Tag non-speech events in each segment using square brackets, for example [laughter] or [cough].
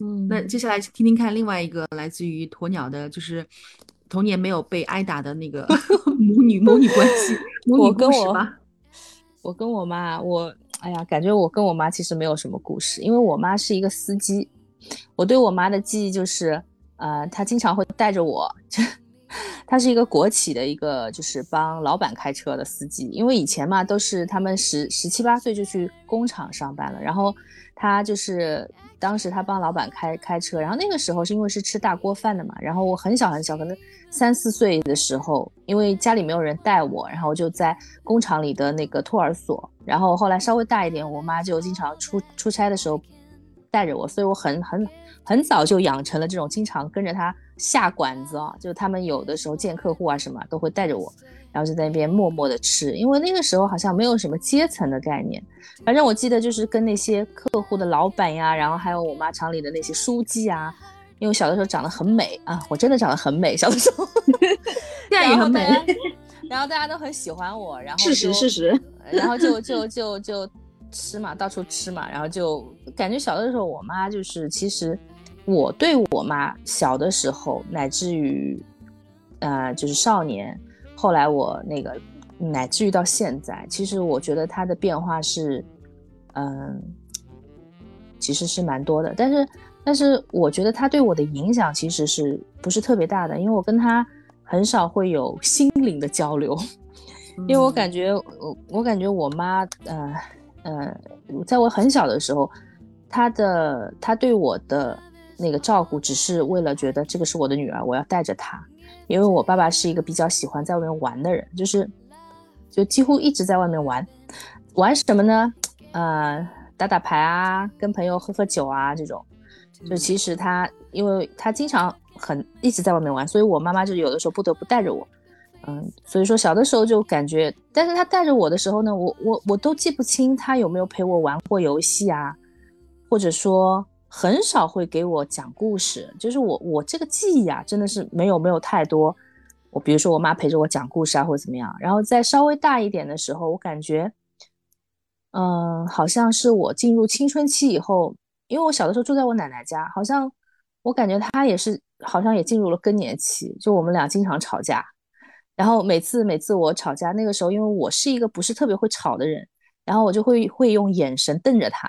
嗯，那接下来听听看另外一个来自于鸵鸟的，就是童年没有被挨打的那个 [laughs] 母女母女关系，母女故事吧。[laughs] 我跟我妈，我哎呀，感觉我跟我妈其实没有什么故事，因为我妈是一个司机。我对我妈的记忆就是，呃，她经常会带着我。[laughs] 她是一个国企的一个，就是帮老板开车的司机。因为以前嘛，都是他们十十七八岁就去工厂上班了，然后她就是当时他帮老板开开车，然后那个时候是因为是吃大锅饭的嘛，然后我很小很小，可能三四岁的时候，因为家里没有人带我，然后就在工厂里的那个托儿所，然后后来稍微大一点，我妈就经常出出差的时候带着我，所以我很很很早就养成了这种经常跟着他。下馆子啊，就他们有的时候见客户啊什么，都会带着我，然后就在那边默默的吃。因为那个时候好像没有什么阶层的概念，反正我记得就是跟那些客户的老板呀，然后还有我妈厂里的那些书记啊，因为小的时候长得很美啊，我真的长得很美，小的时候，[laughs] 现在也很美，然后大家都很喜欢我，然后事实事实，然后就就就就吃嘛，到处吃嘛，然后就感觉小的时候我妈就是其实。我对我妈小的时候，乃至于，呃，就是少年，后来我那个，乃至于到现在，其实我觉得她的变化是，嗯，其实是蛮多的。但是，但是我觉得她对我的影响其实是不是特别大的，因为我跟他很少会有心灵的交流，因为我感觉我我感觉我妈，呃呃，在我很小的时候，她的她对我的。那个照顾只是为了觉得这个是我的女儿，我要带着她，因为我爸爸是一个比较喜欢在外面玩的人，就是就几乎一直在外面玩，玩什么呢？呃，打打牌啊，跟朋友喝喝酒啊，这种。就其实他，因为他经常很一直在外面玩，所以我妈妈就有的时候不得不带着我。嗯，所以说小的时候就感觉，但是他带着我的时候呢，我我我都记不清他有没有陪我玩过游戏啊，或者说。很少会给我讲故事，就是我我这个记忆啊，真的是没有没有太多。我比如说我妈陪着我讲故事啊，或者怎么样。然后在稍微大一点的时候，我感觉，嗯，好像是我进入青春期以后，因为我小的时候住在我奶奶家，好像我感觉她也是，好像也进入了更年期。就我们俩经常吵架，然后每次每次我吵架，那个时候因为我是一个不是特别会吵的人，然后我就会会用眼神瞪着她。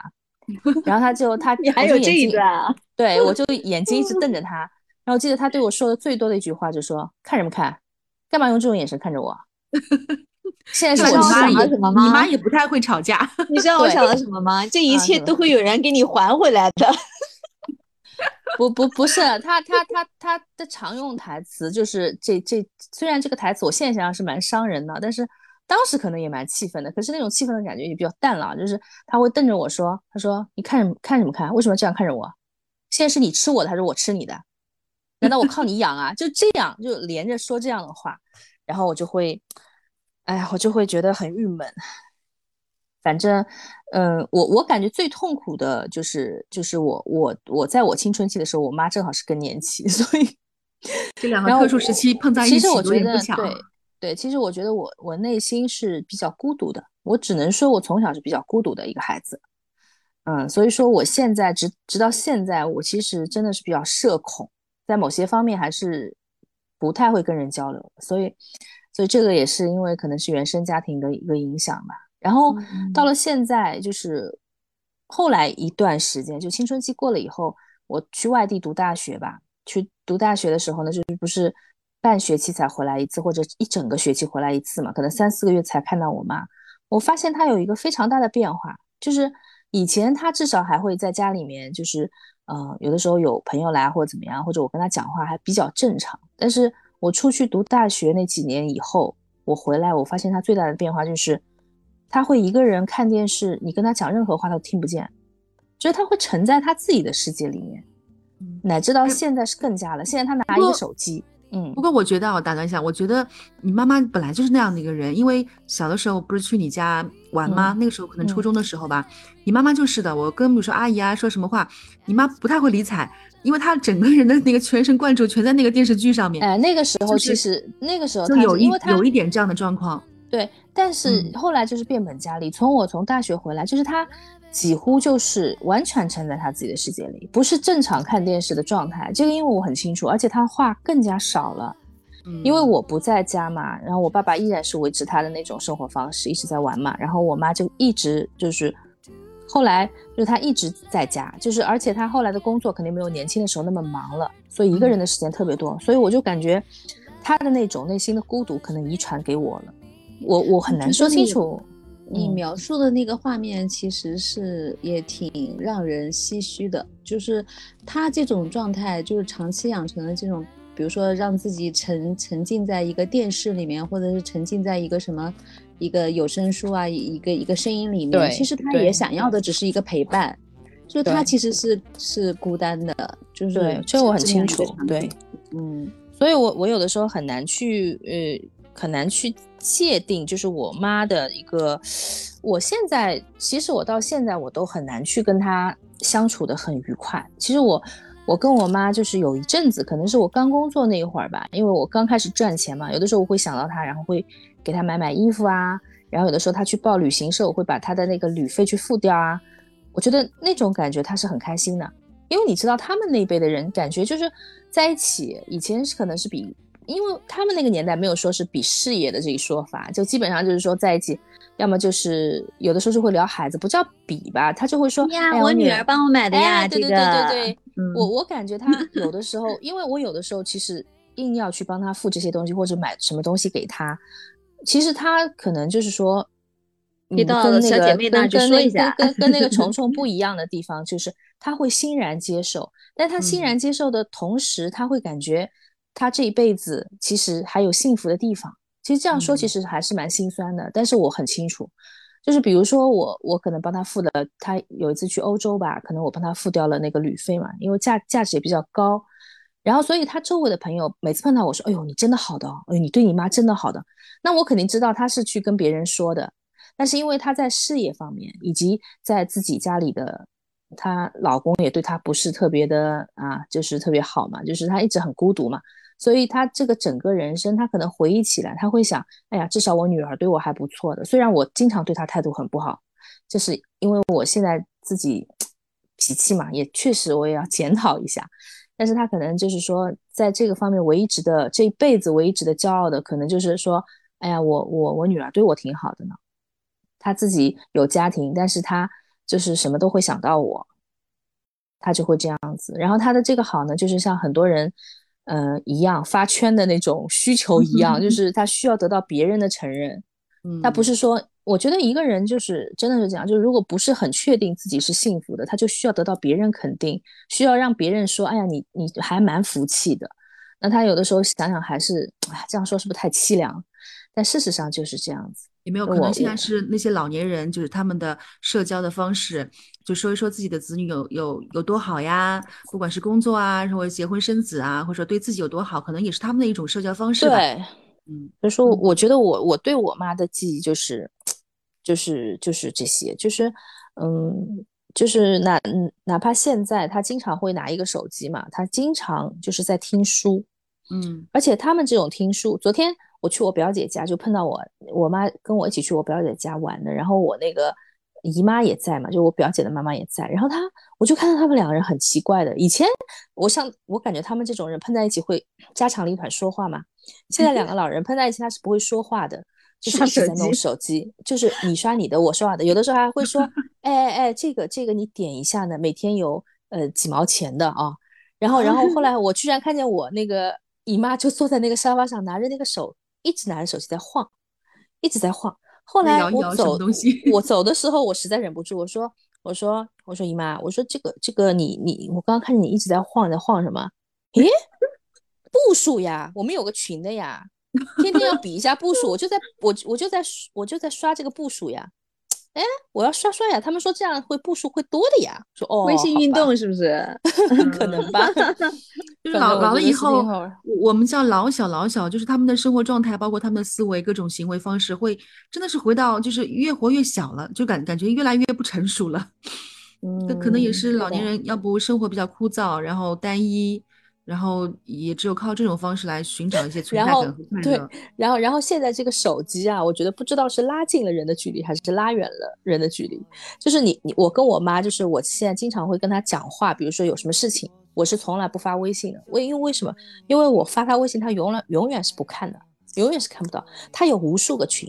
然后他就他 [laughs] 你还有这一段啊？对我就 [laughs] 眼睛一直瞪着他。然后记得他对我说的最多的一句话就说：“看什么看？干嘛用这种眼神看着我？[laughs] ”现在是我想了什么吗？你妈也不太会吵架。你知道我想了什么吗？这一切都会有人给你还回来的。不不不是他他他他的常用台词就是这这虽然这个台词我现在想想是蛮伤人的，但是。当时可能也蛮气愤的，可是那种气愤的感觉也比较淡了。就是他会瞪着我说：“他说你看什看什么看？为什么这样看着我？现在是你吃我的还是我吃你的？难道我靠你养啊？就这样就连着说这样的话，然后我就会，哎呀，我就会觉得很郁闷。反正，嗯，我我感觉最痛苦的就是就是我我我在我青春期的时候，我妈正好是更年期，所以这两个特殊时期碰在一起，其实我觉得对。对，其实我觉得我我内心是比较孤独的，我只能说我从小是比较孤独的一个孩子，嗯，所以说我现在直直到现在，我其实真的是比较社恐，在某些方面还是不太会跟人交流，所以所以这个也是因为可能是原生家庭的一个影响吧。然后到了现在，就是后来一段时间，就青春期过了以后，我去外地读大学吧，去读大学的时候呢，就是不是。半学期才回来一次，或者一整个学期回来一次嘛？可能三四个月才看到我妈。我发现她有一个非常大的变化，就是以前她至少还会在家里面，就是呃，有的时候有朋友来或者怎么样，或者我跟她讲话还比较正常。但是我出去读大学那几年以后，我回来，我发现她最大的变化就是，她会一个人看电视，你跟她讲任何话她都听不见，就是她会沉在她自己的世界里面，乃至到现在是更加了。现在她拿一个手机。嗯，不过我觉得我打断一下，我觉得你妈妈本来就是那样的一个人，因为小的时候不是去你家玩吗？那个时候可能初中的时候吧，你妈妈就是的。我跟比如说阿姨啊说什么话，你妈不太会理睬，因为她整个人的那个全神贯注全在那个电视剧上面。哎，那个时候其实那个时候就有一有一点这样的状况。对，但是后来就是变本加厉。从我从大学回来，就是他几乎就是完全沉在他自己的世界里，不是正常看电视的状态。这个因为我很清楚，而且他话更加少了，因为我不在家嘛。然后我爸爸依然是维持他的那种生活方式，一直在玩嘛。然后我妈就一直就是，后来就是他一直在家，就是而且他后来的工作肯定没有年轻的时候那么忙了，所以一个人的时间特别多。所以我就感觉他的那种内心的孤独可能遗传给我了，我我很难说清楚。你描述的那个画面其实是也挺让人唏嘘的，就是他这种状态，就是长期养成的这种，比如说让自己沉沉浸在一个电视里面，或者是沉浸在一个什么一个有声书啊，一个一个声音里面，其实他也想要的只是一个陪伴，就他其实是是孤单的，就是对，这我很清楚，对，嗯，所以我我有的时候很难去呃。很难去界定，就是我妈的一个。我现在其实我到现在我都很难去跟她相处的很愉快。其实我我跟我妈就是有一阵子，可能是我刚工作那一会儿吧，因为我刚开始赚钱嘛，有的时候我会想到她，然后会给她买买衣服啊，然后有的时候她去报旅行社，我会把她的那个旅费去付掉啊。我觉得那种感觉她是很开心的，因为你知道他们那一辈的人感觉就是在一起，以前是可能是比。因为他们那个年代没有说是比事业的这一说法，就基本上就是说在一起，要么就是有的时候就会聊孩子，不叫比吧，他就会说呀，我女儿帮我买的呀，对对对对对，我我感觉他有的时候，[laughs] 因为我有的时候其实硬要去帮他付这些东西或者买什么东西给他，其实他可能就是说，你到小姐妹那去说一下，跟跟那个 [laughs] 虫虫不一样的地方就是他会欣然接受，但他欣然接受的同时，他会感觉。他这一辈子其实还有幸福的地方，其实这样说其实还是蛮心酸的。但是我很清楚，就是比如说我我可能帮他付了，他有一次去欧洲吧，可能我帮他付掉了那个旅费嘛，因为价价值也比较高。然后所以他周围的朋友每次碰到我说：“哎呦，你真的好的，哎呦，你对你妈真的好的。”那我肯定知道他是去跟别人说的，但是因为他在事业方面以及在自己家里的。她老公也对她不是特别的啊，就是特别好嘛，就是她一直很孤独嘛，所以她这个整个人生，她可能回忆起来，她会想，哎呀，至少我女儿对我还不错的，虽然我经常对她态度很不好，就是因为我现在自己脾气嘛，也确实我也要检讨一下，但是她可能就是说，在这个方面唯一值得这一辈子唯一值得骄傲的，可能就是说，哎呀，我我我女儿对我挺好的呢，她自己有家庭，但是她。就是什么都会想到我，他就会这样子。然后他的这个好呢，就是像很多人，呃，一样发圈的那种需求一样，[laughs] 就是他需要得到别人的承认。嗯他不是说，我觉得一个人就是真的是这样，就是如果不是很确定自己是幸福的，他就需要得到别人肯定，需要让别人说，哎呀，你你还蛮福气的。那他有的时候想想还是，哎，这样说是不是太凄凉？但事实上就是这样子。有没有可能现在是那些老年人，就是他们的社交的方式，就说一说自己的子女有有有多好呀？不管是工作啊，或者结婚生子啊，或者说对自己有多好，可能也是他们的一种社交方式。对，嗯，所以说，我觉得我我对我妈的记忆就是，就是就是这些，就是嗯，就是哪哪怕现在她经常会拿一个手机嘛，她经常就是在听书，嗯，而且他们这种听书，昨天。我去我表姐家就碰到我，我妈跟我一起去我表姐家玩的，然后我那个姨妈也在嘛，就我表姐的妈妈也在，然后她我就看到他们两个人很奇怪的，以前我像我感觉他们这种人碰在一起会家长里短说话嘛，现在两个老人碰在一起他是不会说话的，就是一直在弄手机，就是你刷你的，我刷我的，有的时候还会说，[laughs] 哎哎哎，这个这个你点一下呢，每天有呃几毛钱的啊，然后然后后来我居然看见我那个姨妈就坐在那个沙发上拿着那个手。一直拿着手机在晃，一直在晃。后来我走，我走的时候，我实在忍不住，我说：“我说，我说姨妈，我说这个这个，你你，我刚刚看见你一直在晃，在晃什么？诶，步数呀，我们有个群的呀，天天要比一下步数。我就在我我就在我就在刷这个步数呀。哎，我要刷刷呀，他们说这样会步数会多的呀。说哦，微信运动是不是？[laughs] 可能吧。[laughs] [laughs] 就是老老了以后，我们叫老小老小，就是他们的生活状态，包括他们的思维，各种行为方式，会真的是回到就是越活越小了，就感感觉越来越不成熟了。嗯，可能也是老年人，要不生活比较枯燥，然后单一，然后也只有靠这种方式来寻找一些存然后在感和快对。，然后然后现在这个手机啊，我觉得不知道是拉近了人的距离，还是拉远了人的距离。就是你你我跟我妈，就是我现在经常会跟她讲话，比如说有什么事情，我是从来不发微信的。为因为为什么？因为我发她微信，她永远永远是不看的，永远是看不到。她有无数个群。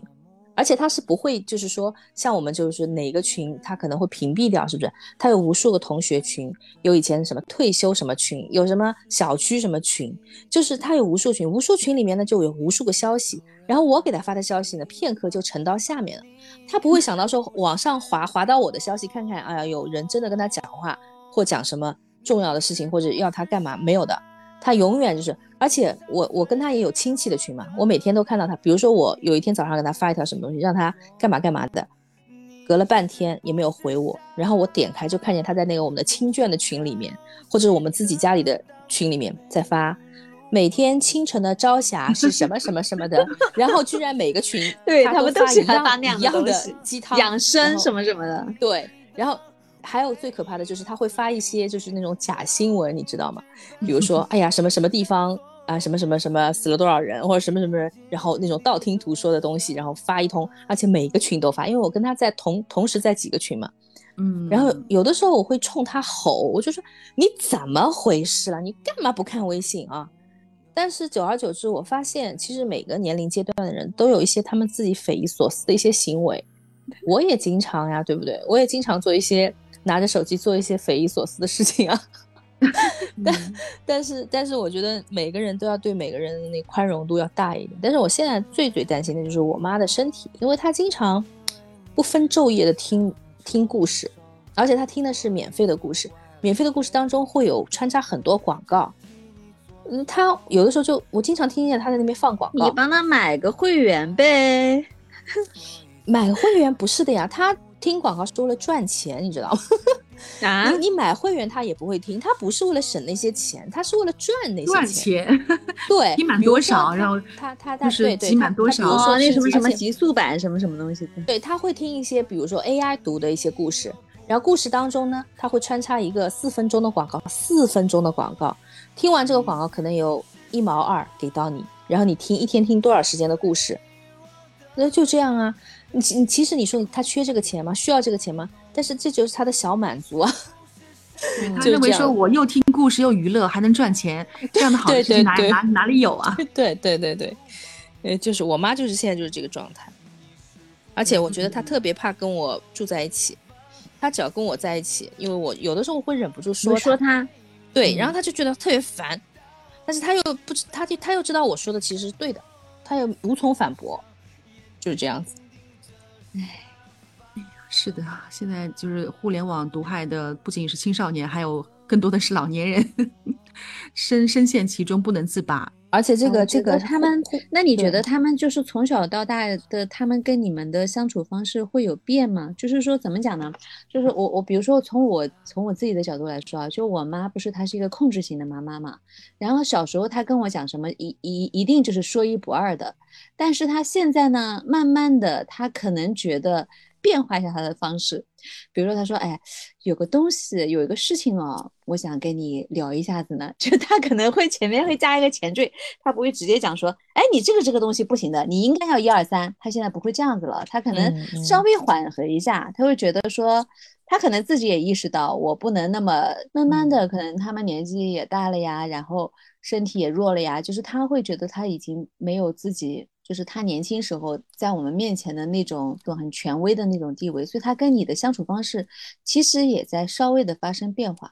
而且他是不会，就是说，像我们就是哪个群，他可能会屏蔽掉，是不是？他有无数个同学群，有以前什么退休什么群，有什么小区什么群，就是他有无数群，无数群里面呢就有无数个消息，然后我给他发的消息呢，片刻就沉到下面了，他不会想到说往上滑滑到我的消息看看，哎呀，有人真的跟他讲话或讲什么重要的事情，或者要他干嘛，没有的，他永远就是，而且我我跟他也有亲戚的群嘛，我每天都看到他，比如说我有一天早上给他发一条什么东西，让他干嘛干嘛的。隔了半天也没有回我，然后我点开就看见他在那个我们的亲眷的群里面，或者我们自己家里的群里面在发，每天清晨的朝霞是什么什么什么的，[laughs] 然后居然每个群对他他们都喜欢发那样的鸡汤养生什么么什么的。对，然后还有最可怕的就是他会发一些就是那种假新闻，你知道吗？比如说，[laughs] 哎呀，什么什么地方啊，什么什么什么死了多少人，或者什么什么人，然后那种道听途说的东西，然后发一通，而且每个群都发，因为我跟他在同同时在几个群嘛。嗯，然后有的时候我会冲他吼，我就说你怎么回事了？你干嘛不看微信啊？但是久而久之，我发现其实每个年龄阶段的人都有一些他们自己匪夷所思的一些行为，我也经常呀，对不对？我也经常做一些拿着手机做一些匪夷所思的事情啊。[laughs] [laughs] 但但是但是，我觉得每个人都要对每个人的那宽容度要大一点。但是我现在最最担心的就是我妈的身体，因为她经常不分昼夜的听听故事，而且她听的是免费的故事，免费的故事当中会有穿插很多广告。嗯，她有的时候就我经常听见她在那边放广告。你帮她买个会员呗。[laughs] 买个会员不是的呀，她听广告是为了赚钱，你知道吗？啊？[laughs] 你你买会员他也不会听，他不是为了省那些钱，他是为了赚那些钱。钱，[laughs] [laughs] 对，积满多少，然后他他他就是对对积满多少？比如说哦，那什么什么极速版什么什么东西的。对，他会听一些，比如说 AI 读的一些故事，然后故事当中呢，他会穿插一个四分钟的广告，四分钟的广告，听完这个广告可能有一毛二给到你，然后你听一天听多少时间的故事，那就这样啊。你其你其实你说他缺这个钱吗？需要这个钱吗？但是这就是他的小满足啊。[laughs] 认为说我又听故事又娱乐还能赚钱，这样的好对事情哪对对哪哪里有啊？对对对对，呃，就是我妈就是现在就是这个状态，而且我觉得她特别怕跟我住在一起，她只要跟我在一起，因为我有的时候会忍不住说我说她，对，嗯然后她就觉得特别烦，但是她又不知，她就她又知道我说的其实是对的，她又无从反驳，就是这样子。哎是的，现在就是互联网毒害的不仅是青少年，还有更多的是老年人，深深陷其中不能自拔。而且这个这个他们，那你觉得他们就是从小到大的，他们跟你们的相处方式会有变吗？就是说怎么讲呢？就是我我比如说从我从我自己的角度来说啊，就我妈不是她是一个控制型的妈妈嘛，然后小时候她跟我讲什么一一一定就是说一不二的，但是她现在呢，慢慢的她可能觉得变化一下他的方式，比如说他说，哎，有个东西有一个事情哦，我想跟你聊一下子呢，[laughs] 就他可能会前面会加一个前缀。他不会直接讲说，哎，你这个这个东西不行的，你应该要一二三。他现在不会这样子了，他可能稍微缓和一下，他会觉得说，他可能自己也意识到，我不能那么慢慢的，可能他们年纪也大了呀，然后身体也弱了呀，就是他会觉得他已经没有自己。就是他年轻时候在我们面前的那种都很权威的那种地位，所以他跟你的相处方式其实也在稍微的发生变化。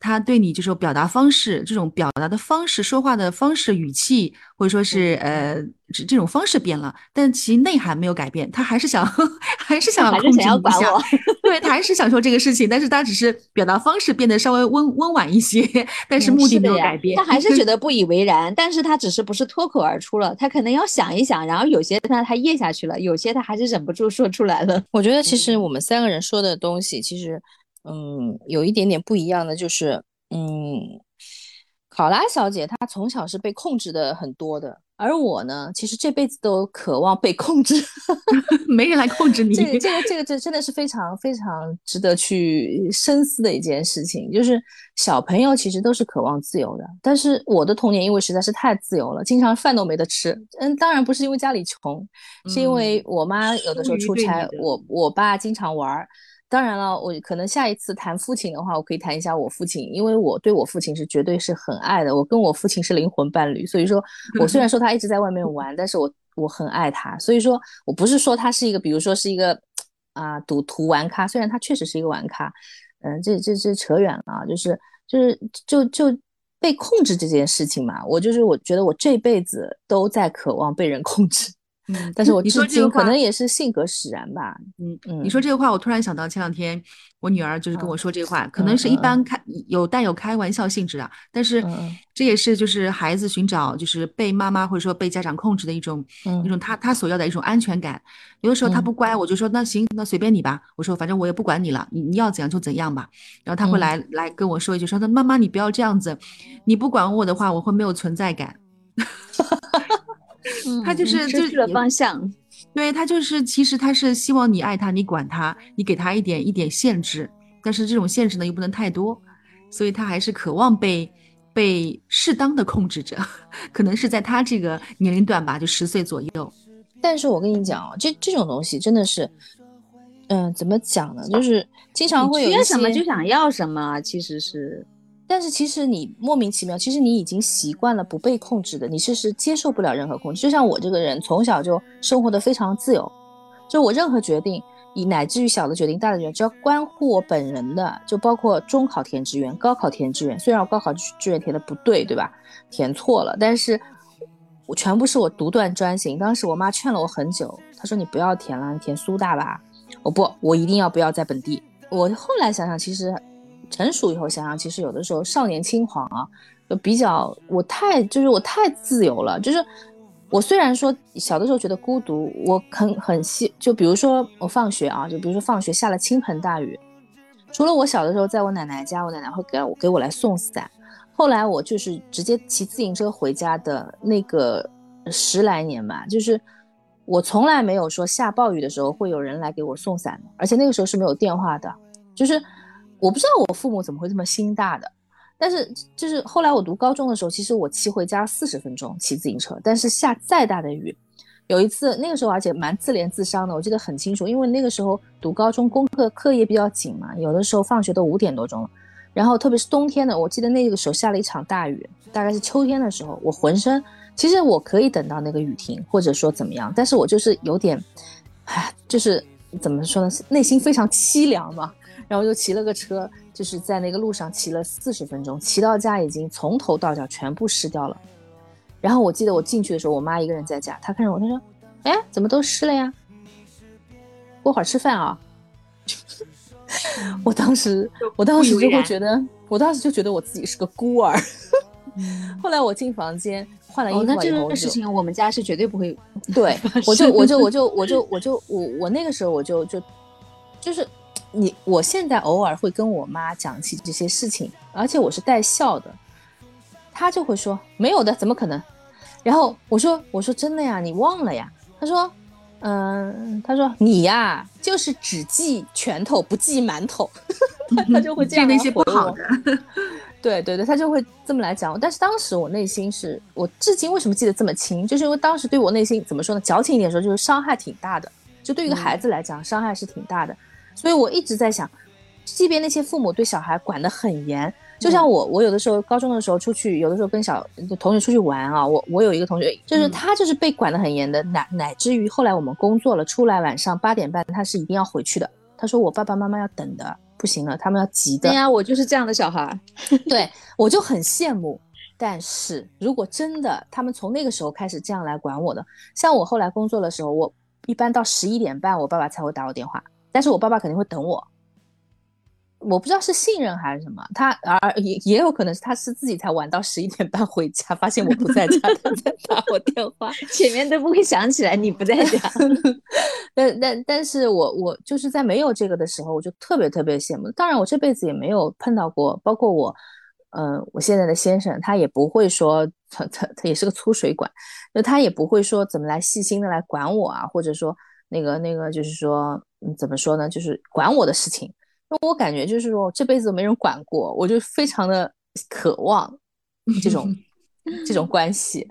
他对你这种表达方式、这种表达的方式、说话的方式、语气，或者说是呃这这种方式变了，但其内涵没有改变，他还是想 [laughs] 还是想还是控制想要管你一下我，[laughs] 对他还是想说这个事情，但是他只是表达方式变得稍微温温婉一些，但是嗯目的没有改变。他还是觉得 [laughs] 不以为然，但是他只是不是脱口而出了，他可能要想一想，然后有些他他咽下去了，有些他还是忍不住说出来了。我觉得其实我们三个人说的东西，其实嗯有一点点不一样的，就是嗯，考拉小姐她从小是被控制的很多的，而我呢，其实这辈子都渴望被控制，[laughs] 没人来控制你。这个、这个、这个，这真的是非常非常值得去深思的一件事情。就是小朋友其实都是渴望自由的，但是我的童年因为实在是太自由了，经常饭都没得吃。嗯，当然不是因为家里穷，是因为我妈有的时候出差，我我爸经常玩儿。当然了，我可能下一次谈父亲的话，我可以谈一下我父亲，因为我对我父亲是绝对是很爱的，我跟我父亲是灵魂伴侣，所以说 [laughs] 我虽然说他一直在外面玩，但是我我很爱他，所以说我不是说他是一个，比如说是一个啊赌徒玩咖，虽然他确实是一个玩咖，嗯，这这这扯远了，就是就是就就被控制这件事情嘛，我就是我觉得我这辈子都在渴望被人控制。嗯，但是我你说至今这个可能也是性格使然吧。嗯嗯你说这个话，我突然想到前两天我女儿就是跟我说这个话，可嗯能是一嗯般开有带有开玩笑性质的，但是这也是就是孩子寻找就是被妈妈或者说被家长控制的一种嗯一种他他所要的一种安全感。有的时候他嗯不乖，我就说那行，那随便你吧，我说反正我也不管你了，你你要怎样就怎样吧。然后他会嗯来来跟我说一句，说那妈妈你不要这样子，你不管我的话，我会没有存在感。[laughs] 他就嗯是就失去了方向。对他就是，其实他是希望你爱他，你管他，你给他一点一点限制，但是这种限制呢又不能太多，所以他还是渴望被被适当的控制着，[laughs] 可能是在他这个年龄段吧，就十岁左右。但是我跟你讲哦，这这种东西真的是，嗯、怎么讲呢？就是经常会有一你缺什么就想要什么，其实是但是其实你莫名其妙，其实你已经习惯了不被控制的，你是是接受不了任何控制。就像我这个人，从小就生活的非常自由，就我任何决定，以乃至于小的决定、大的决定，只要关乎我本人的，就包括中考填志愿、高考填志愿。虽然我高考志愿填的不对，对吧？填错了，但是我全部是我独断专行。当时我妈劝了我很久，她说你不要填了，你填苏大吧。我不，我一定要不要在本地。我后来想想，其实成熟以后想想，其实有的时候少年轻狂啊，就比较我太就是我太自由了，就是我虽然说小的时候觉得孤独，我很很希就比如说我放学啊，就比如说放学下了倾盆大雨，除了我小的时候在我奶奶家，我奶奶会给我给我来送伞，后来我就是直接骑自行车回家的那个十来年吧，就是我从来没有说下暴雨的时候会有人来给我送伞，而且那个时候是没有电话的，就是我不知道我父母怎么会这么心大的。但是就是后来我读高中的时候，其实我骑回家四十分钟骑自行车，但是下再大的雨，有一次那个时候而且蛮自怜自伤的，我记得很清楚，因为那个时候读高中功课课业比较紧嘛，有的时候放学都五点多钟了，然后特别是冬天的，我记得那个时候下了一场大雨，大概是秋天的时候，我浑身其实我可以等到那个雨停，或者说怎么样，但是我就是有点，唉，就是怎么说呢，内心非常凄凉嘛。然后又骑了个车，就是在那个路上骑了四十分钟，骑到家已经从头到脚全部湿掉了。然后我记得我进去的时候，我妈一个人在家，她看着我，她说：“哎，怎么都湿了呀？过会儿吃饭啊。”我当时，我当时就会觉得，我当时就觉得我自己是个孤儿。后来我进房间换了衣哦，那服以后，我就这个事情我们家是绝对不会。对，我就我就 [laughs] 我就我就我就我我那个时候我就就就是你，我现在偶尔会跟我妈讲起这些事情，而且我是带笑的，她就会说没有的，怎么可能？然后我说我说真的呀，你忘了呀？她说嗯，她说你呀就是只记拳头不记馒头，[laughs] 她就会这样那些不好的。对对对，他就会这么来讲。但是当时我内心是我至今为什么记得这么清，就是因为当时对我内心怎么说呢，矫情一点说，就是伤害挺大的。就对于一个孩子来讲，伤害是挺大的。所以我一直在想，即便那些父母对小孩管得很严，就像我，我有的时候高中的时候出去，有的时候跟小同学出去玩啊，我我有一个同学，就是他就是被管得很严的，乃乃至于后来我们工作了，出来晚上八点半他是一定要回去的。他说我爸爸妈妈要等的，不行了，他们要急的。对呀，我就是这样的小孩。[laughs] 对我就很羡慕。但是如果真的他们从那个时候开始这样来管我的，像我后来工作的时候，我一般到十一点半，我爸爸才会打我电话，但是我爸爸肯定会等我。我不知道是信任还是什么，他而也也有可能是他是自己才晚到十一点半回家，发现我不在家，他在打我电话。[laughs] 前面都不会想起来你不在家。[laughs] 但但但是我我就是在没有这个的时候，我就特别特别羡慕。当然，我这辈子也没有碰到过，包括我，呃，我现在的先生，他也不会说他他他也是个粗水管，那他也不会说怎么来细心的来管我啊，或者说那个那个就是说，嗯，怎么说呢，就是管我的事情。那我感觉就是说这辈子没人管过，我就非常的渴望 [laughs] 这种这种关系。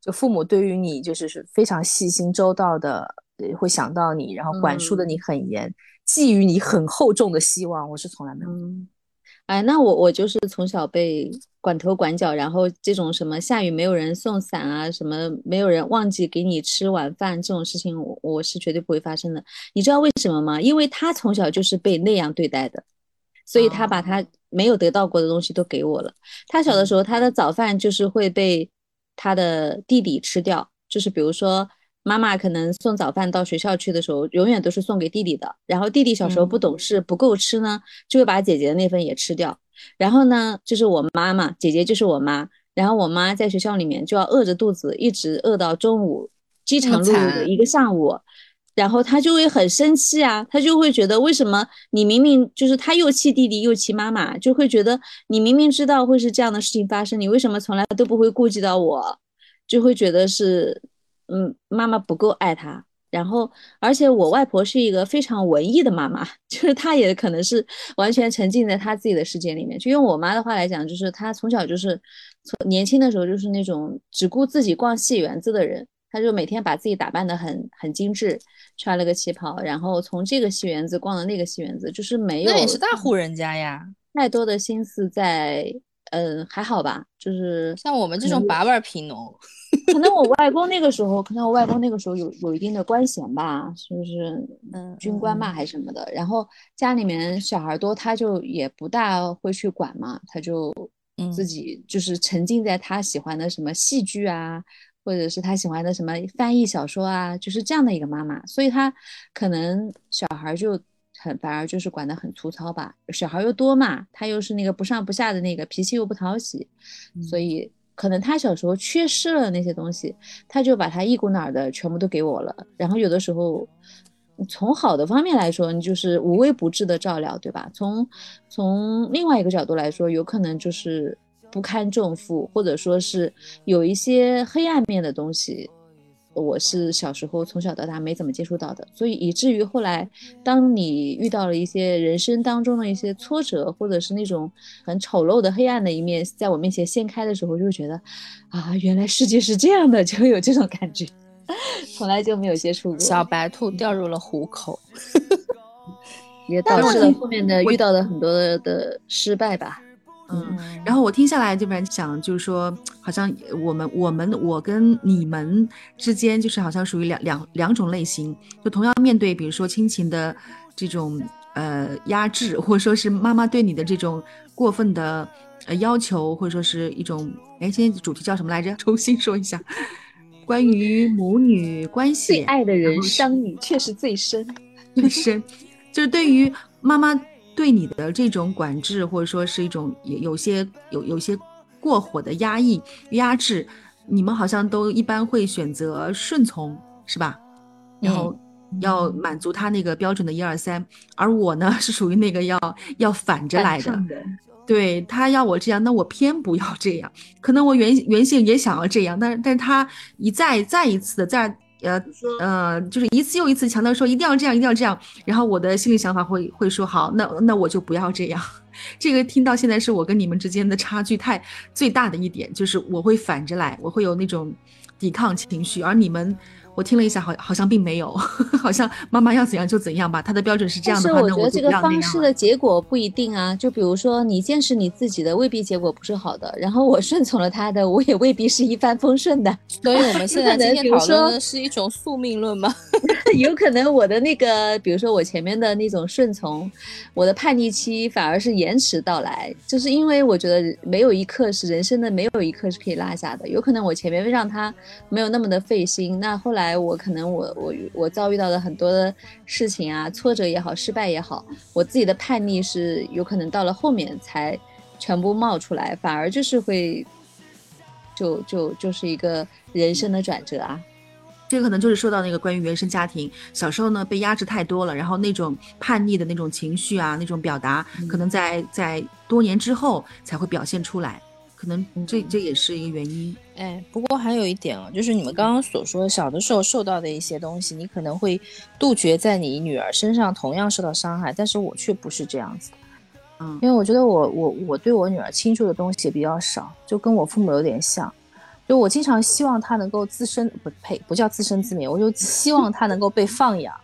就父母对于你就是是非常细心周到的，会想到你，然后管束的你很严，寄予你很厚重的希望，我是从来没有。哎，那我我就是从小被管头管脚，然后这种什么下雨没有人送伞啊，什么没有人忘记给你吃晚饭这种事情，我我是绝对不会发生的。你知道为什么吗？因为他从小就是被那样对待的，所以他把他没有得到过的东西都给我了。他小的时候，他的早饭就是会被他的弟弟吃掉，就是比如说。妈妈可能送早饭到学校去的时候，永远都是送给弟弟的。然后弟弟小时候不懂事，不够吃呢，就会把姐姐的那份也吃掉。然后呢，就是我妈妈，姐姐就是我妈。然后我妈在学校里面就要饿着肚子，一直饿到中午，饥肠辘辘的一个上午。然后她就会很生气啊，她就会觉得为什么你明明就是她又气弟弟又气妈妈，就会觉得你明明知道会是这样的事情发生，你为什么从来都不会顾及到我？就会觉得是。嗯，妈妈不够爱他，然后而且我外婆是一个非常文艺的妈妈，[laughs] 就是她也可能是完全沉浸在她自己的世界里面。就用我妈的话来讲，就是她从小就是从年轻的时候就是那种只顾自己逛戏园子的人，她就每天把自己打扮得很很精致，穿了个旗袍，然后从这个戏园子逛到那个戏园子，就是没有那也是大户人家呀，太多的心思在，嗯，还好吧，就是像我们这种八腕贫农。可能我外公那个时候，可能我外公那个时候有有一定的官衔吧，就是嗯军官嘛还是什么的。然后家里面小孩多，他就也不大会去管嘛，他就自己就是沉浸在他喜欢的什么戏剧啊，或者是他喜欢的什么翻译小说啊，就是这样的一个妈妈。所以他可能小孩就很反而就是管得很粗糙吧。小孩又多嘛，他又是那个不上不下的那个，脾气又不讨喜，所以。可能他小时候缺失了那些东西，他就把他一股脑的全部都给我了。然后有的时候，从好的方面来说，你就是无微不至的照料，对吧？从从另外一个角度来说，有可能就是不堪重负，或者说是有一些黑暗面的东西。我是小时候从小到大没怎么接触到的，所以以至于后来，当你遇到了一些人生当中的一些挫折，或者是那种很丑陋的黑暗的一面在我面前掀开的时候，就会觉得，啊，原来世界是这样的，[laughs] 就有这种感觉，[laughs] 从来就没有接触过。小白兔掉入了虎口，[laughs] 也导致了后面的遇到的很多的失败吧。嗯，然后我听下来这边想，就是说，好像我们我们我跟你们之间，就是好像属于两两两种类型，就同样面对，比如说亲情的这种呃压制，或者说是妈妈对你的这种过分的呃要求，或者说是一种，哎，今天主题叫什么来着？[laughs] 重新说一下，关于母女关系，最爱的人伤你却是最深，最深，就是对于妈妈。对你的这种管制，或者说是一种有有些有有些过火的压抑压制，你们好像都一般会选择顺从，是吧？然后要满足他那个标准的一二三，而我呢 [laughs] 是属于那个要要反着来的，对他要我这样，那我偏不要这样。可能我原原先也想要这样，但是但是他一再再一次的在。呃呃，就是一次又一次强调说一定要这样，一定要这样。然后我的心里想法会会说好，那那我就不要这样。[laughs] 这个听到现在是我跟你们之间的差距太最大的一点，就是我会反着来，我会有那种抵抗情绪，而你们。我听了一下，好好像并没有，[laughs] 好像妈妈要怎样就怎样吧。他的标准是这样的话，那我觉得这个方式的结果不一定啊。就比如说你坚持你自己的，未必结果不是好的。然后我顺从了他的，我也未必是一帆风顺的。[laughs] 所以我们现在今天讨论的是一种宿命论吗？[laughs] 有可能我的那个，比如说我前面的那种顺从，我的叛逆期反而是延迟到来，就是因为我觉得没有一刻是人生的，没有一刻是可以落下的。有可能我前面让他没有那么的费心，那后来。我可能我我我遭遇到的很多的事情啊，挫折也好，失败也好，我自己的叛逆是有可能到了后面才全部冒出来，反而就是会就就就是一个人生的转折啊。这个可能就是说到那个关于原生家庭，小时候呢被压制太多了，然后那种叛逆的那种情绪啊，那种表达，可能在在多年之后才会表现出来。可能这这也是一个原因。哎，不过还有一点啊，就是你们刚刚所说小的时候受到的一些东西，你可能会杜绝在你女儿身上同样受到伤害，但是我却不是这样子的。嗯，因为我觉得我我我对我女儿倾注的东西也比较少，就跟我父母有点像，就我经常希望她能够自生不呸，不叫自生自灭，我就希望她能够被放养，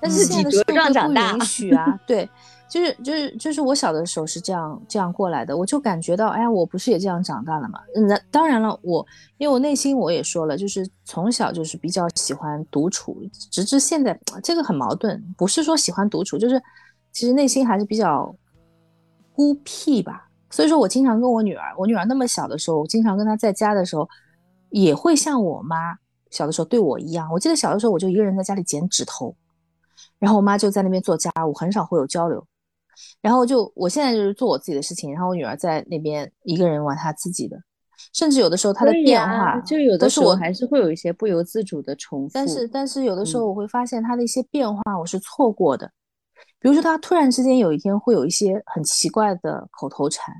但是现在的社会不允许啊，对。[laughs] 就是就是就是我小的时候是这样这样过来的，我就感觉到，哎呀，我不是也这样长大了嘛？那当然了，我因为我内心我也说了，就是从小就是比较喜欢独处，直至现在，这个很矛盾，不是说喜欢独处，就是其实内心还是比较孤僻吧。所以说我经常跟我女儿，我女儿那么小的时候，我经常跟她在家的时候，也会像我妈小的时候对我一样。我记得小的时候，我就一个人在家里剪指头，然后我妈就在那边做家务，很少会有交流。然后就我现在就是做我自己的事情，然后我女儿在那边一个人玩她自己的，甚至有的时候她的变化，就有的时候还是会有一些不由自主的重复。但是但是有的时候我会发现她的一些变化我是错过的，比如说她突然之间有一天会有一些很奇怪的口头禅，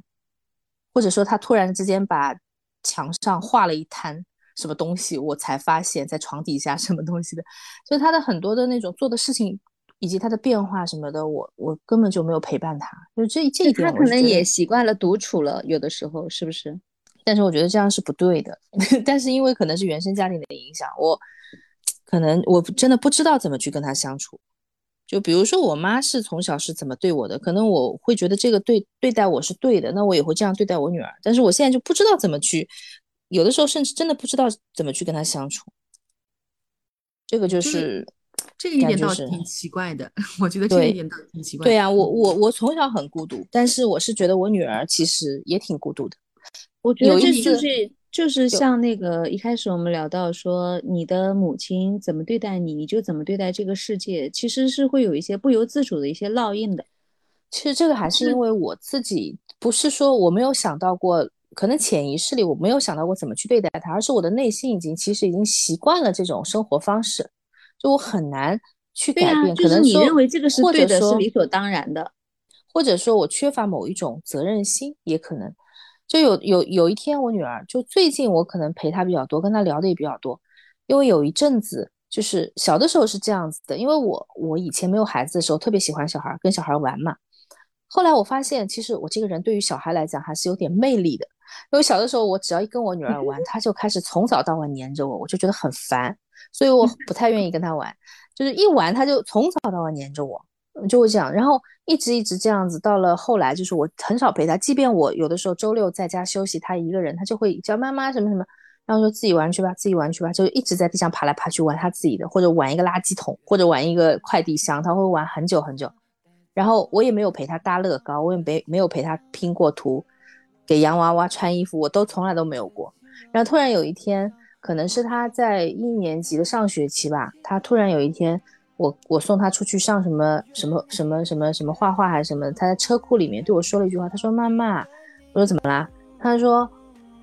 或者说她突然之间把墙上画了一滩什么东西，我才发现在床底下什么东西的，就她的很多的那种做的事情。以及他的变化什么的，我我根本就没有陪伴他，就这这一点，他可能也习惯了独处了，有的时候是不是？但是我觉得这样是不对的。[laughs] 但是因为可能是原生家庭的影响，我可能我真的不知道怎么去跟他相处。就比如说我妈是从小是怎么对我的，可能我会觉得这个对对待我是对的，那我也会这样对待我女儿。但是我现在就不知道怎么去，有的时候甚至真的不知道怎么去跟他相处。这个就是。这个一 [laughs] 点倒挺奇怪的，我觉得这一点倒挺奇怪。对呀，我我我从小很孤独，但是我是觉得我女儿其实也挺孤独的。我觉得这就是就是像那个一开始我们聊到说，你的母亲怎么对待你，你就怎么对待这个世界，其实是会有一些不由自主的一些烙印的。其实这个还是因为我自己不是说我没有想到过，可能潜意识里我没有想到过怎么去对待她，而是我的内心已经其实已经习惯了这种生活方式。就我很难去改变，可能你认为这个是对的，是理所当然的，或者说我缺乏某一种责任心，也可能。就有有有一天，我女儿就最近我可能陪她比较多，跟她聊的也比较多，因为有一阵子就是小的时候是这样子的，因为我我以前没有孩子的时候特别喜欢小孩，跟小孩玩嘛。后来我发现，其实我这个人对于小孩来讲还是有点魅力的，因为小的时候我只要一跟我女儿玩，她就开始从早到晚黏着我，我就觉得很烦。所以我不太愿意跟他玩，就是一玩他就从早到晚黏着我，就会这样，然后一直一直这样子，到了后来就是我很少陪他，即便我有的时候周六在家休息，他一个人他就会叫妈妈什么什么，然后说自己玩去吧，自己玩去吧，就一直在地上爬来爬去玩他自己的，或者玩一个垃圾桶，或者玩一个快递箱，他会玩很久很久。然后我也没有陪他搭乐高，我也没没有陪他拼过图，给洋娃娃穿衣服，我都从来都没有过。然后突然有一天。可能是他在一年级的上学期吧，他突然有一天，我我送他出去上什么什么什么什么什么画画还是什么，他在车库里面对我说了一句话，他说：“妈妈。”我说：“怎么啦？”他说：“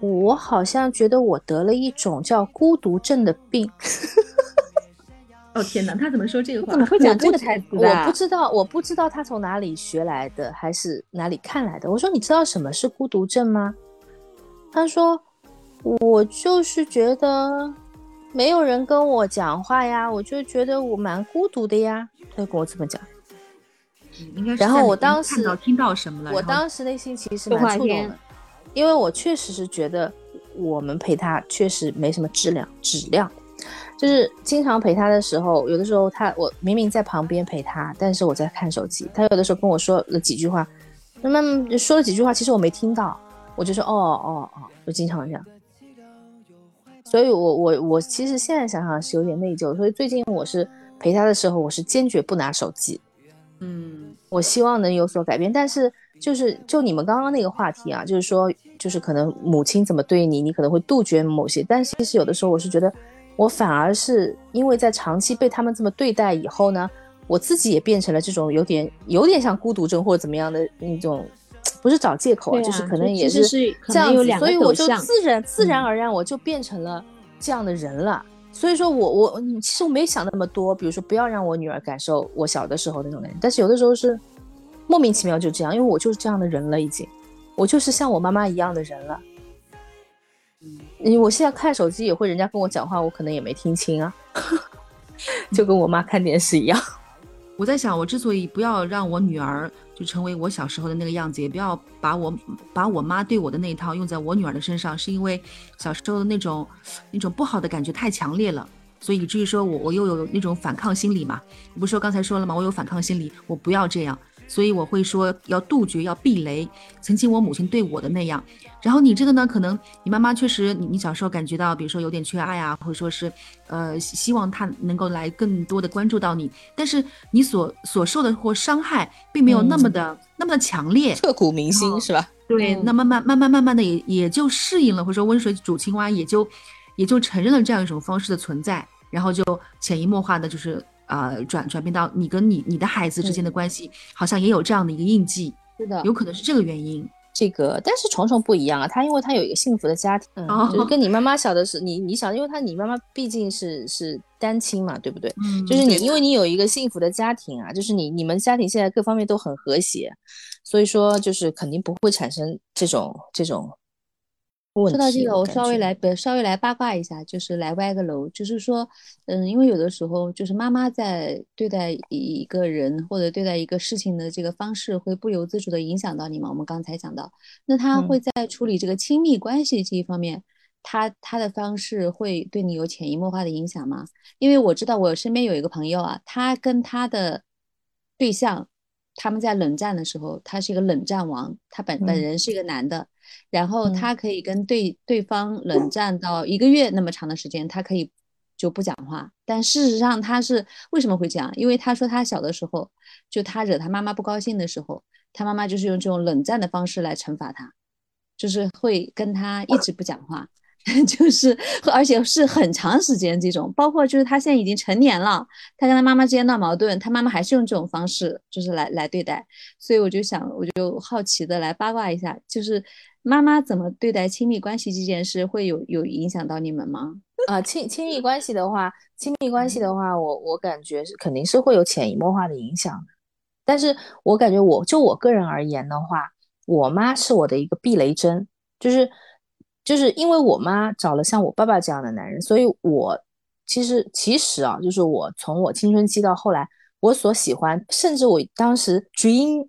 我好像觉得我得了一种叫孤独症的病。[laughs] ”哦天哪，他怎么说这个话？怎么会讲这个台词？我不知道，我不知道他从哪里学来的，还是哪里看来的。我说：“你知道什么是孤独症吗？”他说。我就是觉得没有人跟我讲话呀，我就觉得我蛮孤独的呀。他就跟我这么讲，应该。然后我当时听到什么了？我当时内心其实蛮触动的，因为我确实是觉得我们陪他确实没什么质量，质量就是经常陪他的时候，有的时候他我明明在旁边陪他，但是我在看手机。他有的时候跟我说了几句话，那么说了几句话，其实我没听到，我就说哦哦哦，就经常这样。所以，我我我其实现在想想是有点内疚。所以最近我是陪他的时候，我是坚决不拿手机。嗯，我希望能有所改变。但是就是就你们刚刚那个话题啊，就是说就是可能母亲怎么对你，你可能会杜绝某些。但其实有的时候我是觉得，我反而是因为在长期被他们这么对待以后呢，我自己也变成了这种有点有点像孤独症或者怎么样的那种。不是找借口啊，就是可能也是这样子，所以我就自然自然而然我就变成了这样的人了。所以说我我其实我没想那么多，比如说不要让我女儿感受我小的时候那种感觉，但是有的时候是莫名其妙就这样，因为我就是这样的人了，已经，我就是像我妈妈一样的人了。你我现在看手机也会，人家跟我讲话，我可能也没听清啊，[laughs] 就跟我妈看电视一样。我在想，我之所以不要让我女儿就成为我小时候的那个样子，也不要把我把我妈对我的那一套用在我女儿的身上，是因为小时候的那种那种不好的感觉太强烈了，所以以至于说我我又有那种反抗心理嘛。不是说刚才说了吗？我有反抗心理，我不要这样。所以我会说要杜绝，要避雷。曾经我母亲对我的那样，然后你这个呢，可能你妈妈确实，你你小时候感觉到，比如说有点缺爱啊，或者说是，呃，希望她能够来更多的关注到你，但是你所所受的或伤害并没有那么的那么的强烈，刻骨铭心是吧？对，那慢慢慢慢慢慢的也也就适应了，或者说温水煮青蛙，也就也就承认了这样一种方式的存在，然后就潜移默化的就是。呃，转转变到你跟你你的孩子之间的关系，好像也有这样的一个印记，是的，有可能是这个原因。这个，但是虫虫不一样啊，他因为他有一个幸福的家庭，嗯，就是跟你妈妈小的是，你你想，因为他你妈妈毕竟是是单亲嘛，对不对？嗯，就是你因为你有一个幸福的家庭啊，就是你你们家庭现在各方面都很和谐，所以说就是肯定不会产生这种这种。说到这个，我稍微来稍微来八卦一下，就是来歪个楼，就是说，嗯，因为有的时候就是妈妈在对待一个人或者对待一个事情的这个方式，会不由自主的影响到你嘛。我们刚才讲到，那他会在处理这个亲密关系这一方面，他他的方式会对你有潜移默化的影响吗？因为我知道我身边有一个朋友啊，他跟他的对象，他们在冷战的时候，他是一个冷战王，他本本人是一个男的。然后他可以跟对对方冷战到一个月那么长的时间，他可以就不讲话。但事实上他是为什么会这样？因为他说他小的时候，就他惹他妈妈不高兴的时候，他妈妈就是用这种冷战的方式来惩罚他，就是会跟他一直不讲话。[laughs] 就是，而且是很长时间这种，包括就是他现在已经成年了，他跟他妈妈之间闹矛盾，他妈妈还是用这种方式，就是来来对待。所以我就想，我就好奇的来八卦一下，就是妈妈怎么对待亲密关系这件事，会有有影响到你们吗？啊，亲亲密关系的话，亲密关系的话，我我感觉是肯定是会有潜移默化的影响的。但是我感觉我就我个人而言的话，我妈是我的一个避雷针，就是。就是因为我妈找了像我爸爸这样的男人，所以我其实其实啊，就是我从我青春期到后来，我所喜欢，甚至我当时 dream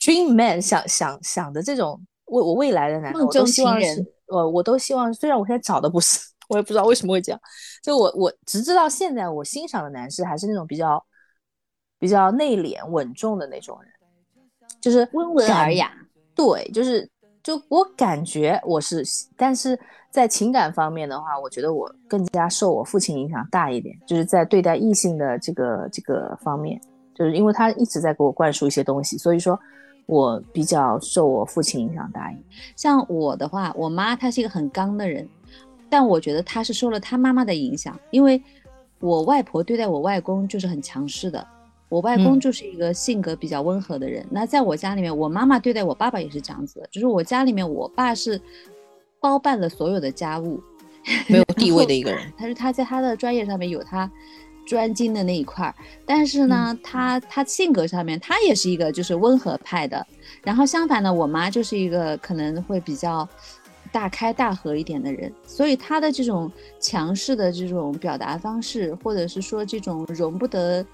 dream man 想想想的这种未我未来的男人，我都希望是，我我都希望，虽然我现在找的不是，我也不知道为什么会这样，就我我直至到现在，我欣赏的男士还是那种比较比较内敛稳重的那种人，就是温文尔雅，对，就是。就我感觉我是，但是在情感方面的话，我觉得我更加受我父亲影响大一点，就是在对待异性的这个这个方面，就是因为他一直在给我灌输一些东西，所以说我比较受我父亲影响大一点。像我的话，我妈她是一个很刚的人，但我觉得她是受了她妈妈的影响，因为我外婆对待我外公就是很强势的。我外公就是一个性格比较温和的人。那在我家里面，我妈妈对待我爸爸也是这样子的，就是我家里面，我爸是包办了所有的家务，没有 [laughs] 地位的一个人。他是他在他的专业上面有他专精的那一块儿，但是呢，他他性格上面他也是一个就是温和派的。然后相反呢，我妈就是一个可能会比较大开大合一点的人，所以他的这种强势的这种表达方式，或者是说这种容不得。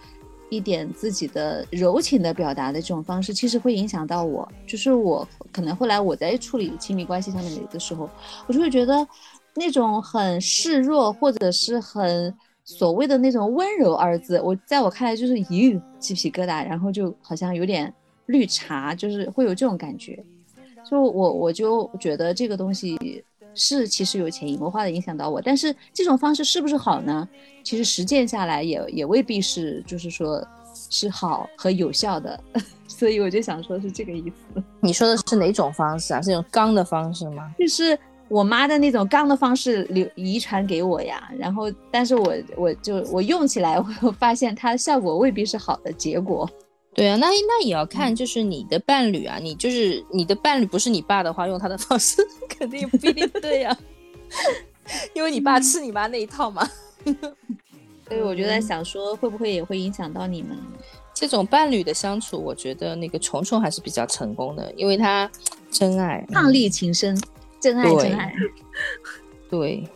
一点自己的柔情的表达的这种方式，其实会影响到我。就是我可能后来我在处理亲密关系上面的时候，我就会觉得那种很示弱或者是很所谓的那种温柔二字，我在我看来就是咦鸡皮疙瘩，然后就好像有点绿茶，就是会有这种感觉。就我我就觉得这个东西。是，其实有潜移默化的影响到我，但是这种方式是不是好呢？其实实践下来也也未必是，就是说是好和有效的，[laughs] 所以我就想说是这个意思。你说的是哪种方式啊？是那种刚的方式吗？就是我妈的那种刚的方式流遗传给我呀，然后但是我我就我用起来，我发现它的效果未必是好的结果。对啊，那那也要看，就是你的伴侣啊，你就是你的伴侣不是你爸的话，用他的方式 [laughs] 肯定不一定对呀，[laughs] 因为你爸吃你妈那一套嘛。[laughs] 所以我就在想说，会不会也会影响到你们这种伴侣的相处？我觉得那个虫虫还是比较成功的，因为他真爱，伉俪情深，真爱真爱。对，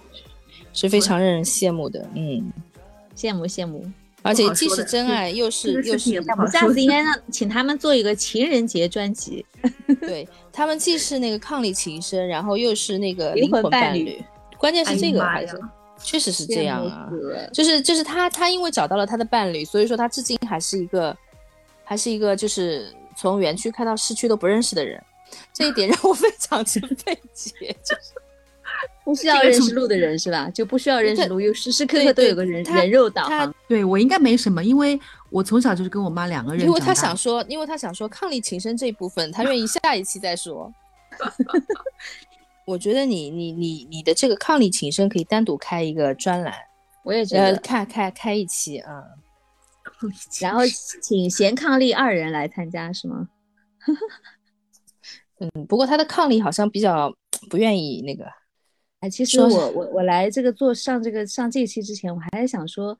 是非常让人羡慕的，嗯，羡慕羡慕。而且既是真爱，又是又是这个事情也不那我们下次应该让请他们做一个情人节专辑，[laughs] [laughs] 对他们既是那个伉俪情深，然后又是那个灵灵魂魂伴侣，关键哎是这个还是确实是这样啊就是就是他他因为找到了他的伴侣，所以说他至今还是一个还是一个就是从园区开到市区都不认识的人，这一点让我非常之 [laughs] 费解，就是 [laughs] 不需要认识路的人是吧？就不需要认识路，又时时刻刻都有个人他人肉导他航。对我应该没什么，因为我从小就是跟我妈两个人因为他想说，因为他想说伉俪情深这一部分，他愿意 [laughs] 下一期再说。[laughs] 我觉得你你你你的这个伉俪情深可以单独开一个专栏，我也觉呃，得。开开开一期啊、然后请贤伉俪二人来参加是吗？嗯，不过他的伉俪好像比较不愿意那个，哎，其实说我我我来这个做上这个上这一期之前，我还在想说，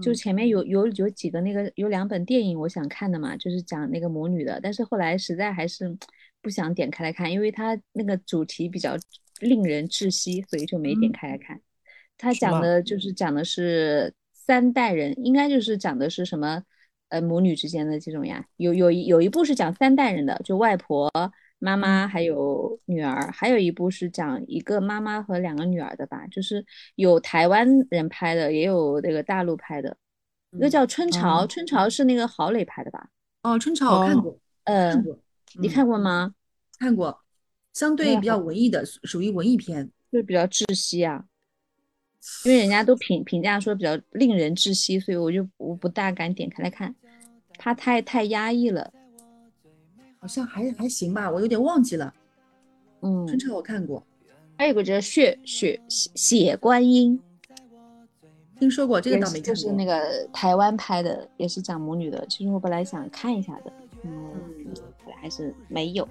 就嗯前面有有有几个那个有两本电影我想看的嘛，就是讲那个母女的，但是后来实在还是不想点开来看，因为它那个主题比较令人窒息，所以就没点嗯开来看。它讲的就是讲的是三代人，应该就是讲的是什么呃母女之间的这种呀，有有一有一部是讲三代人的，就外婆。妈妈还有女儿，还有一部是讲一个妈妈和两个女儿的吧，就是有台湾人拍的，也有那个大陆拍的。一个嗯叫《春潮》，哦春潮是那个郝蕾拍的吧？哦，春潮我看哦过，呃看，过，你嗯看过吗？看过，相对比较文艺的，属属于文艺片。就是比较窒息啊，因为人家都评评价说比较令人窒息，所以我就我不大敢点开来看，怕太太压抑了。好像还还行吧，我有点忘记了。嗯，春潮我看过，还有个叫血血血血观音，听说过这个倒没看过。就是那个台湾拍的，也是讲母女的。其实我本来想看一下的，嗯，后来还是没有。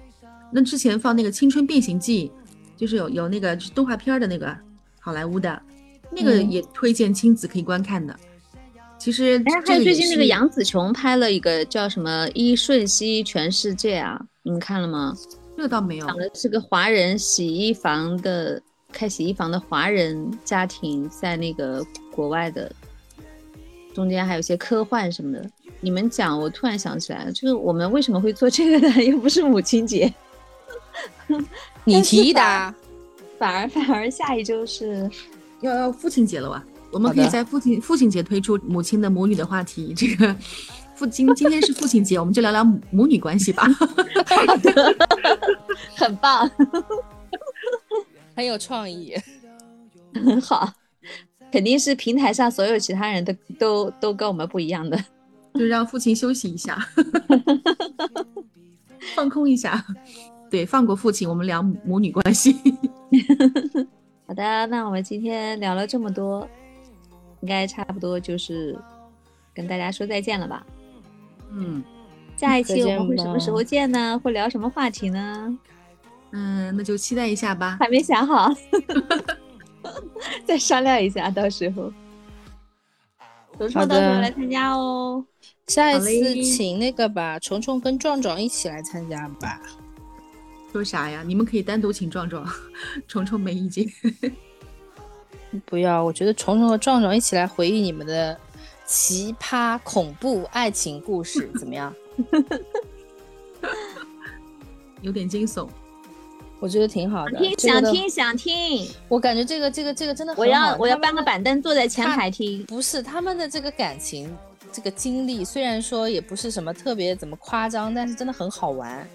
那之前放那个《青春变形记》，就是有有那个就是动画片的那个好莱坞的，那个嗯也推荐亲子可以观看的。其实哎，还有最近那个杨紫琼拍了一个叫什么《一瞬息全世界》啊，你们看了吗？这个倒没有讲的是个华人洗衣房的开洗衣房的华人家庭在那个国外的，中间还有一些科幻什么的。你们讲，我突然想起来了，就是我们为什么会做这个呢？[laughs] 又不是母亲节，你提的反而反而下一周是要要父亲节了哇，我们可以在父亲父亲节推出母亲的母女的话题。这个父亲今天是父亲节，我们就聊聊母母女关系吧。[laughs] 很棒，很有创意。很好，肯定是平台上所有其他人都都都跟我们不一样的。就让父亲休息一下，[laughs] 放空一下。对，放过父亲，我们聊母母女关系。[laughs] 好的，那我们今天聊了这么多，应该差不多就是跟大家说再见了吧？嗯下一期我们会什么时候见呢？会聊什么话题呢？嗯，那就期待一下吧。还没想好，[laughs] 再商量一下，到时候。虫虫好到时候来参加哦。下一次请那个吧，虫虫跟壮壮一起来参加吧。说啥呀？你们可以单独请壮壮，虫虫没意见。不要，我觉得虫虫和壮壮一起来回忆你们的奇葩恐怖爱情故事，怎么样？[laughs] 有点惊悚。我觉得挺好的。听想听想听，我感觉这个这个这个真的很我要我要搬个板凳坐在前他排听。不是他们的这个感情，这个经历虽然说也不是什么特别怎么夸张，但是真的很好玩，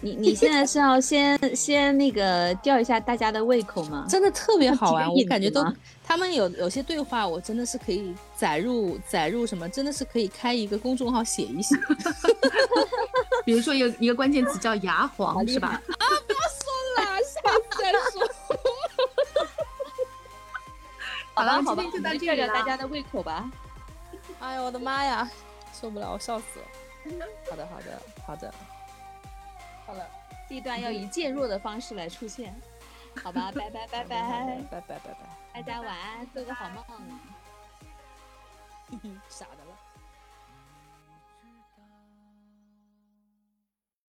你你现在是要先先那个吊一下大家的胃口吗？真的特别好玩。[laughs] 我感觉都他们有有些对话，我真的是可以载入载入什么，真的是可以开一个公众号写一写。[laughs] 比如说有一个关键词叫牙黄，是吧？啊，不要说了，下次再说。[laughs] 好了好吧，今天就到这里啦大家的胃口吧。哎呦我的妈呀，受不了，我笑死了。好的，好的，好的。好了，地段要以渐弱的方式来出现，[laughs] 好吧，拜拜拜拜，拜拜拜拜，大家晚安，做个好梦。[laughs] [laughs] 傻。